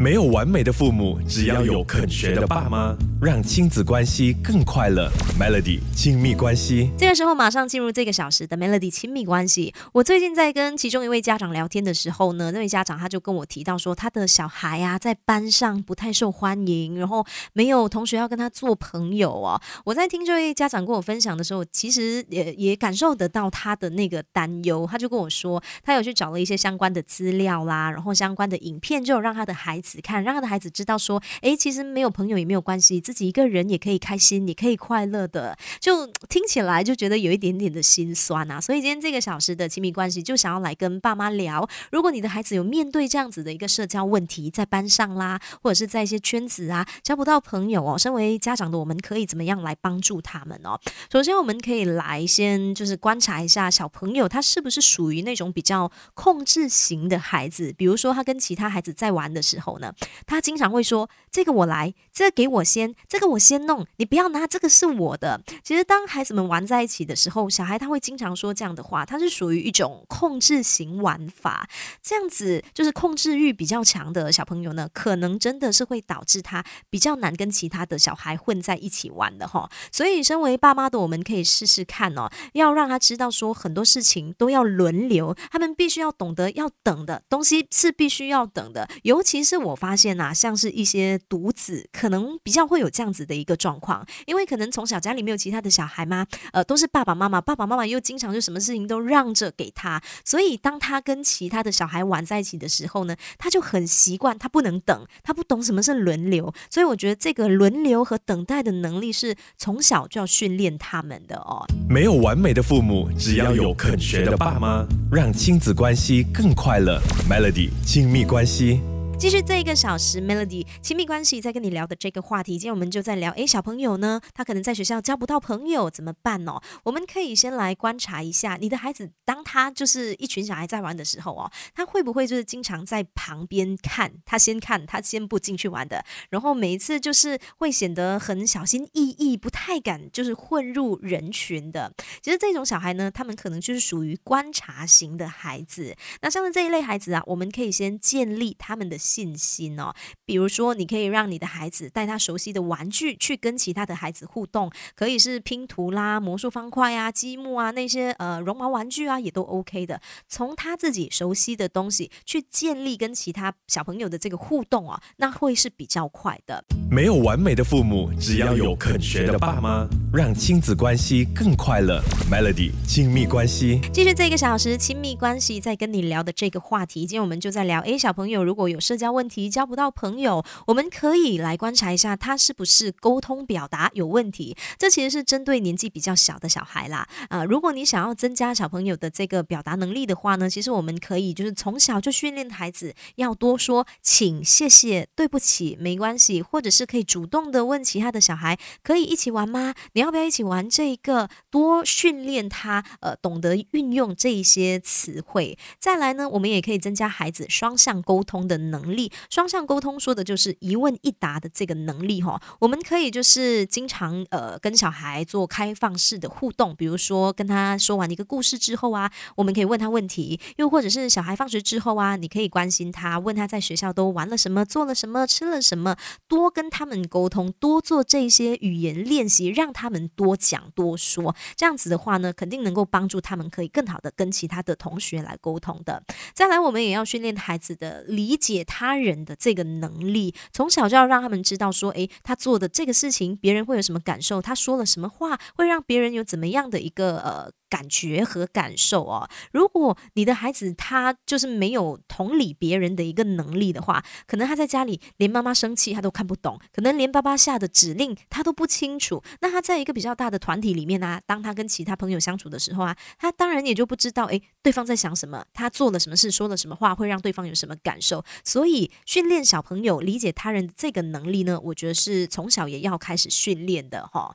没有完美的父母，只要有肯学的爸妈，让亲子关系更快乐。Melody 亲密关系，这个时候马上进入这个小时的 Melody 亲密关系。我最近在跟其中一位家长聊天的时候呢，那位家长他就跟我提到说，他的小孩啊在班上不太受欢迎，然后没有同学要跟他做朋友哦。我在听这位家长跟我分享的时候，其实也也感受得到他的那个担忧。他就跟我说，他有去找了一些相关的资料啦，然后相关的影片，就有让他的孩子。子看，让他的孩子知道说，哎，其实没有朋友也没有关系，自己一个人也可以开心，也可以快乐的。就听起来就觉得有一点点的心酸啊。所以今天这个小时的亲密关系，就想要来跟爸妈聊，如果你的孩子有面对这样子的一个社交问题，在班上啦，或者是在一些圈子啊，交不到朋友哦，身为家长的我们可以怎么样来帮助他们哦？首先，我们可以来先就是观察一下小朋友他是不是属于那种比较控制型的孩子，比如说他跟其他孩子在玩的时候。呢，他经常会说：“这个我来，这个给我先，这个我先弄，你不要拿，这个是我的。”其实，当孩子们玩在一起的时候，小孩他会经常说这样的话，他是属于一种控制型玩法。这样子就是控制欲比较强的小朋友呢，可能真的是会导致他比较难跟其他的小孩混在一起玩的哈。所以，身为爸妈的我们可以试试看哦，要让他知道说很多事情都要轮流，他们必须要懂得要等的东西是必须要等的，尤其是我。我发现呐，像是一些独子，可能比较会有这样子的一个状况，因为可能从小家里没有其他的小孩嘛，呃，都是爸爸妈妈，爸爸妈妈又经常就什么事情都让着给他，所以当他跟其他的小孩玩在一起的时候呢，他就很习惯，他不能等，他不懂什么是轮流，所以我觉得这个轮流和等待的能力是从小就要训练他们的哦。没有完美的父母，只要有肯学的爸妈，让亲子关系更快乐。Melody 亲密关系。继续这一个小时，Melody 亲密关系在跟你聊的这个话题，今天我们就在聊，诶，小朋友呢，他可能在学校交不到朋友，怎么办哦？我们可以先来观察一下，你的孩子，当他就是一群小孩在玩的时候哦，他会不会就是经常在旁边看，他先看，他先不进去玩的，然后每一次就是会显得很小心翼翼，不太敢就是混入人群的。其实这种小孩呢，他们可能就是属于观察型的孩子。那像是这一类孩子啊，我们可以先建立他们的。信心哦，比如说，你可以让你的孩子带他熟悉的玩具去跟其他的孩子互动，可以是拼图啦、魔术方块啊、积木啊那些呃绒毛玩具啊，也都 OK 的。从他自己熟悉的东西去建立跟其他小朋友的这个互动啊，那会是比较快的。没有完美的父母，只要有肯学的爸妈，让亲子关系更快乐。Melody 亲密关系，继续这一个小时亲密关系在跟你聊的这个话题，今天我们就在聊，诶，小朋友如果有设交问题交不到朋友，我们可以来观察一下他是不是沟通表达有问题。这其实是针对年纪比较小的小孩啦。啊，如果你想要增加小朋友的这个表达能力的话呢，其实我们可以就是从小就训练孩子要多说请、谢谢、对不起、没关系，或者是可以主动的问其他的小孩可以一起玩吗？你要不要一起玩这一个？多训练他呃懂得运用这一些词汇。再来呢，我们也可以增加孩子双向沟通的能。力双向沟通说的就是一问一答的这个能力哈，我们可以就是经常呃跟小孩做开放式的互动，比如说跟他说完一个故事之后啊，我们可以问他问题，又或者是小孩放学之后啊，你可以关心他，问他在学校都玩了什么，做了什么，吃了什么，多跟他们沟通，多做这些语言练习，让他们多讲多说，这样子的话呢，肯定能够帮助他们可以更好的跟其他的同学来沟通的。再来，我们也要训练孩子的理解。他他人的这个能力，从小就要让他们知道说，诶，他做的这个事情，别人会有什么感受？他说了什么话，会让别人有怎么样的一个呃。感觉和感受哦，如果你的孩子他就是没有同理别人的一个能力的话，可能他在家里连妈妈生气他都看不懂，可能连爸爸下的指令他都不清楚。那他在一个比较大的团体里面呢，当他跟其他朋友相处的时候啊，他当然也就不知道诶，对方在想什么，他做了什么事，说了什么话，会让对方有什么感受。所以训练小朋友理解他人的这个能力呢，我觉得是从小也要开始训练的哈。